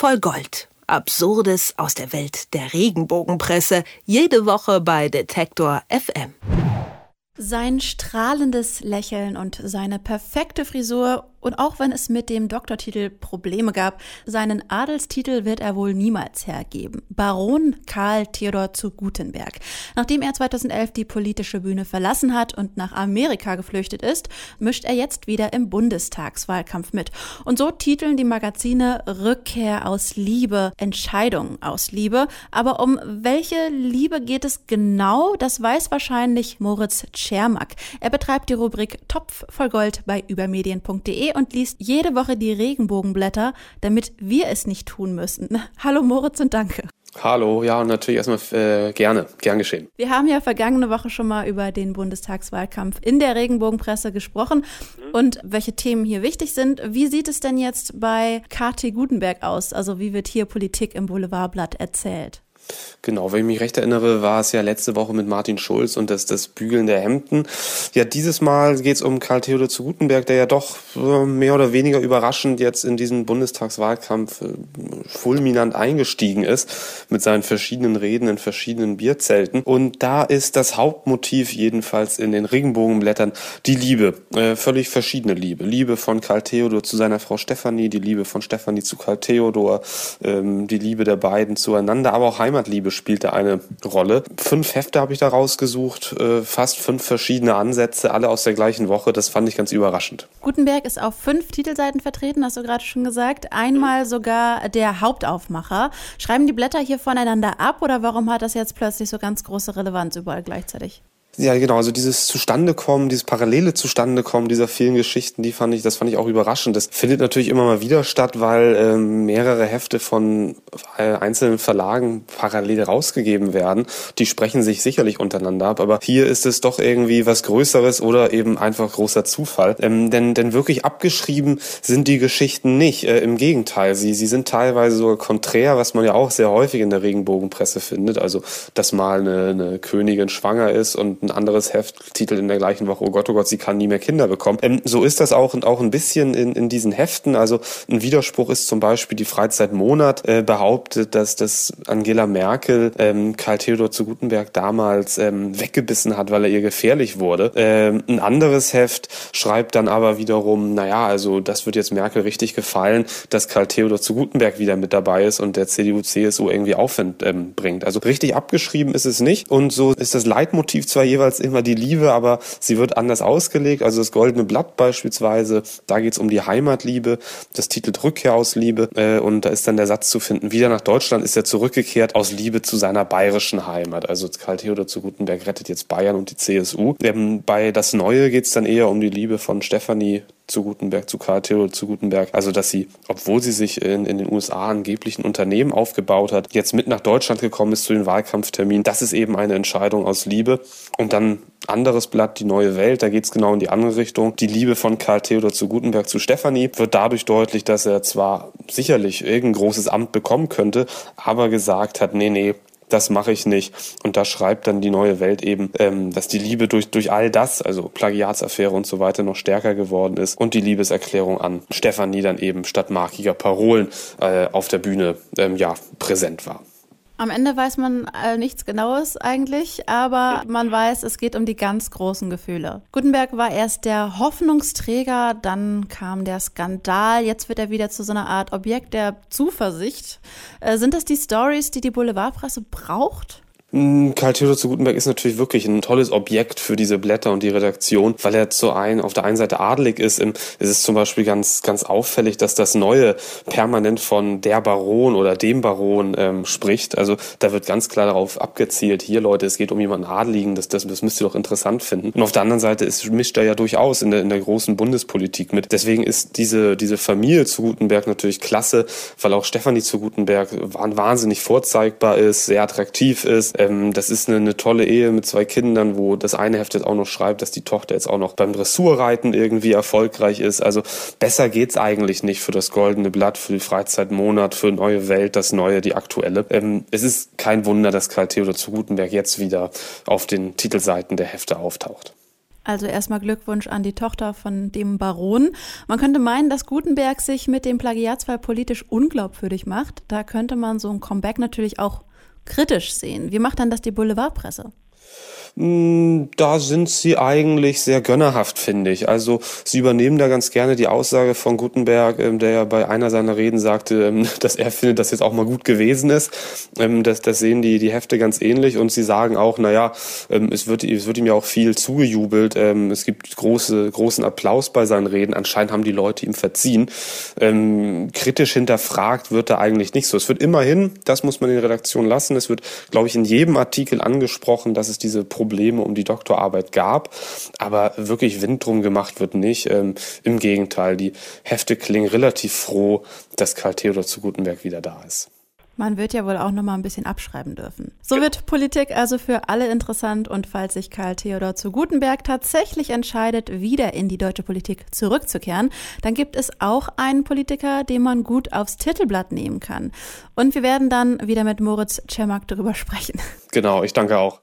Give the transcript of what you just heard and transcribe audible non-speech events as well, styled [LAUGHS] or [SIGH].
voll Gold. Absurdes aus der Welt der Regenbogenpresse. Jede Woche bei Detektor FM. Sein strahlendes Lächeln und seine perfekte Frisur und auch wenn es mit dem Doktortitel Probleme gab, seinen Adelstitel wird er wohl niemals hergeben. Baron Karl Theodor zu Gutenberg. Nachdem er 2011 die politische Bühne verlassen hat und nach Amerika geflüchtet ist, mischt er jetzt wieder im Bundestagswahlkampf mit. Und so titeln die Magazine Rückkehr aus Liebe, Entscheidung aus Liebe. Aber um welche Liebe geht es genau? Das weiß wahrscheinlich Moritz Tschermak. Er betreibt die Rubrik Topf voll Gold bei übermedien.de und liest jede Woche die Regenbogenblätter, damit wir es nicht tun müssen. [LAUGHS] Hallo Moritz und danke. Hallo, ja, und natürlich erstmal äh, gerne, gern geschehen. Wir haben ja vergangene Woche schon mal über den Bundestagswahlkampf in der Regenbogenpresse gesprochen mhm. und welche Themen hier wichtig sind. Wie sieht es denn jetzt bei KT Gutenberg aus? Also wie wird hier Politik im Boulevardblatt erzählt? Genau, wenn ich mich recht erinnere, war es ja letzte Woche mit Martin Schulz und das, das Bügeln der Hemden. Ja, dieses Mal geht es um Karl Theodor zu Gutenberg, der ja doch äh, mehr oder weniger überraschend jetzt in diesen Bundestagswahlkampf äh, fulminant eingestiegen ist mit seinen verschiedenen Reden in verschiedenen Bierzelten. Und da ist das Hauptmotiv jedenfalls in den Regenbogenblättern die Liebe, äh, völlig verschiedene Liebe. Liebe von Karl Theodor zu seiner Frau Stefanie, die Liebe von Stefanie zu Karl Theodor, ähm, die Liebe der beiden zueinander, aber auch Heimatliebe Liebe spielte eine Rolle. Fünf Hefte habe ich da rausgesucht, äh, fast fünf verschiedene Ansätze, alle aus der gleichen Woche. Das fand ich ganz überraschend. Gutenberg ist auf fünf Titelseiten vertreten, hast du gerade schon gesagt. Einmal sogar der Hauptaufmacher. Schreiben die Blätter hier voneinander ab oder warum hat das jetzt plötzlich so ganz große Relevanz überall gleichzeitig? Ja, genau, also dieses Zustandekommen, dieses parallele Zustandekommen dieser vielen Geschichten, die fand ich, das fand ich auch überraschend. Das findet natürlich immer mal wieder statt, weil ähm, mehrere Hefte von äh, einzelnen Verlagen parallel rausgegeben werden. Die sprechen sich sicherlich untereinander ab, aber hier ist es doch irgendwie was Größeres oder eben einfach großer Zufall. Ähm, denn, denn wirklich abgeschrieben sind die Geschichten nicht. Äh, Im Gegenteil, sie, sie sind teilweise sogar konträr, was man ja auch sehr häufig in der Regenbogenpresse findet. Also, dass mal eine, eine Königin schwanger ist und ein anderes Heft titelt in der gleichen Woche, oh Gott, oh Gott, sie kann nie mehr Kinder bekommen. Ähm, so ist das auch, auch ein bisschen in, in diesen Heften. Also ein Widerspruch ist zum Beispiel die Freizeitmonat äh, behauptet, dass das Angela Merkel ähm, Karl Theodor zu Gutenberg damals ähm, weggebissen hat, weil er ihr gefährlich wurde. Ähm, ein anderes Heft schreibt dann aber wiederum, naja, also das wird jetzt Merkel richtig gefallen, dass Karl Theodor zu Gutenberg wieder mit dabei ist und der CDU-CSU irgendwie Aufwind ähm, bringt. Also richtig abgeschrieben ist es nicht. Und so ist das Leitmotiv zwar jeweils immer die Liebe, aber sie wird anders ausgelegt. Also das Goldene Blatt beispielsweise, da geht es um die Heimatliebe. Das titelt Rückkehr aus Liebe. Äh, und da ist dann der Satz zu finden, wieder nach Deutschland ist er zurückgekehrt aus Liebe zu seiner bayerischen Heimat. Also Karl Theodor zu Gutenberg rettet jetzt Bayern und die CSU. Ähm, bei Das Neue geht es dann eher um die Liebe von Stefanie zu Gutenberg, zu Karl Theodor zu Gutenberg. Also, dass sie, obwohl sie sich in, in den USA angeblich ein Unternehmen aufgebaut hat, jetzt mit nach Deutschland gekommen ist zu den Wahlkampfterminen. Das ist eben eine Entscheidung aus Liebe. Und dann anderes Blatt, die neue Welt, da geht es genau in die andere Richtung. Die Liebe von Karl Theodor zu Gutenberg zu Stefanie wird dadurch deutlich, dass er zwar sicherlich irgendein großes Amt bekommen könnte, aber gesagt hat, nee, nee, das mache ich nicht. Und da schreibt dann die neue Welt eben, ähm, dass die Liebe durch, durch all das, also Plagiatsaffäre und so weiter, noch stärker geworden ist und die Liebeserklärung an Stefanie dann eben statt markiger Parolen äh, auf der Bühne ähm, ja, präsent war. Am Ende weiß man äh, nichts Genaues eigentlich, aber man weiß, es geht um die ganz großen Gefühle. Gutenberg war erst der Hoffnungsträger, dann kam der Skandal, jetzt wird er wieder zu so einer Art Objekt der Zuversicht. Äh, sind das die Stories, die die Boulevardpresse braucht? Hm, Karl Theodor zu Gutenberg ist natürlich wirklich ein tolles Objekt für diese Blätter und die Redaktion, weil er zu ein, auf der einen Seite adelig ist. Im, es ist zum Beispiel ganz, ganz auffällig, dass das Neue permanent von der Baron oder dem Baron ähm, spricht. Also da wird ganz klar darauf abgezielt, hier Leute, es geht um jemanden Adeligen, das, das, das müsst ihr doch interessant finden. Und auf der anderen Seite ist, mischt er ja durchaus in der, in der großen Bundespolitik mit. Deswegen ist diese, diese Familie zu Gutenberg natürlich klasse, weil auch Stefanie zu Gutenberg wahnsinnig vorzeigbar ist, sehr attraktiv ist ähm, das ist eine, eine, tolle Ehe mit zwei Kindern, wo das eine Heft jetzt auch noch schreibt, dass die Tochter jetzt auch noch beim Dressurreiten irgendwie erfolgreich ist. Also besser geht's eigentlich nicht für das Goldene Blatt, für die Freizeitmonat, für Neue Welt, das Neue, die aktuelle. Ähm, es ist kein Wunder, dass Karl Theodor zu Gutenberg jetzt wieder auf den Titelseiten der Hefte auftaucht. Also erstmal Glückwunsch an die Tochter von dem Baron. Man könnte meinen, dass Gutenberg sich mit dem Plagiatsfall politisch unglaubwürdig macht. Da könnte man so ein Comeback natürlich auch kritisch sehen. Wie macht dann das die Boulevardpresse? Hm, da sind sie eigentlich sehr gönnerhaft, finde ich. Also sie übernehmen da ganz gerne die Aussage von Gutenberg, ähm, der ja bei einer seiner Reden sagte, ähm, [LAUGHS] dass er findet, dass jetzt auch mal gut gewesen ist. Ähm, das, das sehen die, die Hefte ganz ähnlich und sie sagen auch, naja, es wird, es wird ihm ja auch viel zugejubelt. Es gibt große, großen Applaus bei seinen Reden. Anscheinend haben die Leute ihm verziehen. Kritisch hinterfragt wird er eigentlich nicht so. Es wird immerhin, das muss man in der Redaktion lassen, es wird, glaube ich, in jedem Artikel angesprochen, dass es diese Probleme um die Doktorarbeit gab. Aber wirklich Wind drum gemacht wird nicht. Ähm, Im Gegenteil, die Hefte klingen relativ froh, dass Karl Theodor zu Gutenberg wieder da ist. Man wird ja wohl auch noch mal ein bisschen abschreiben dürfen. So wird Politik also für alle interessant und falls sich Karl Theodor zu Gutenberg tatsächlich entscheidet, wieder in die deutsche Politik zurückzukehren, dann gibt es auch einen Politiker, den man gut aufs Titelblatt nehmen kann. Und wir werden dann wieder mit Moritz Czermak darüber sprechen. Genau, ich danke auch.